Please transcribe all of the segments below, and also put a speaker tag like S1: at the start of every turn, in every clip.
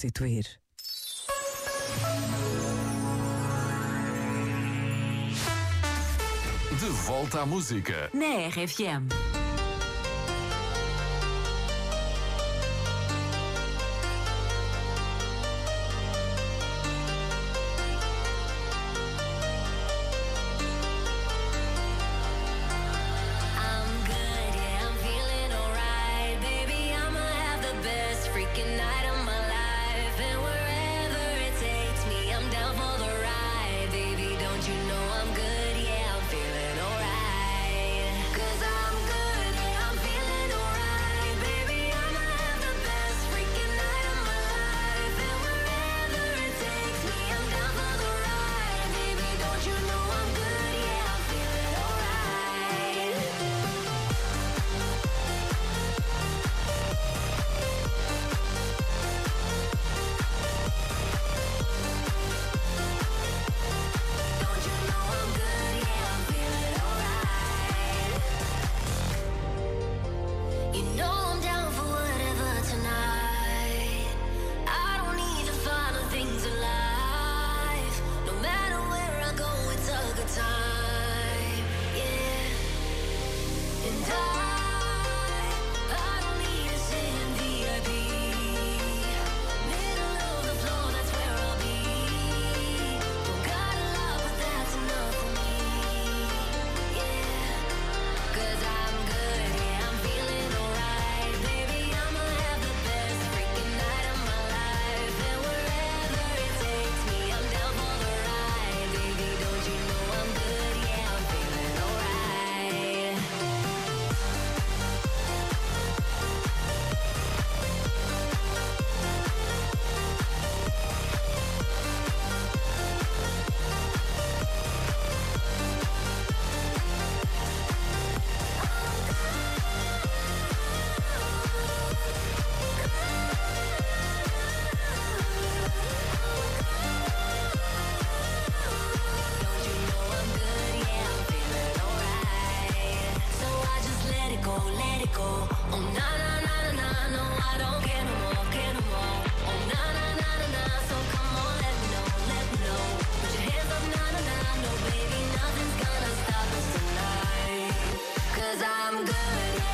S1: substituir.
S2: De volta à música.
S3: Na RFM.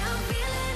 S4: I'm feeling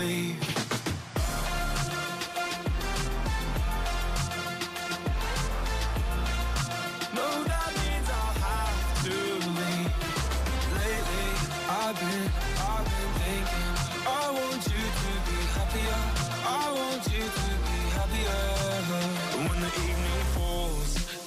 S5: sleep. No, that means I have to leave. Lately, I've been, I've been thinking. I want you to be happier. I want you to be happier.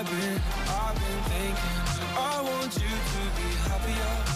S5: I've been, I've been thinking I want you to be happier.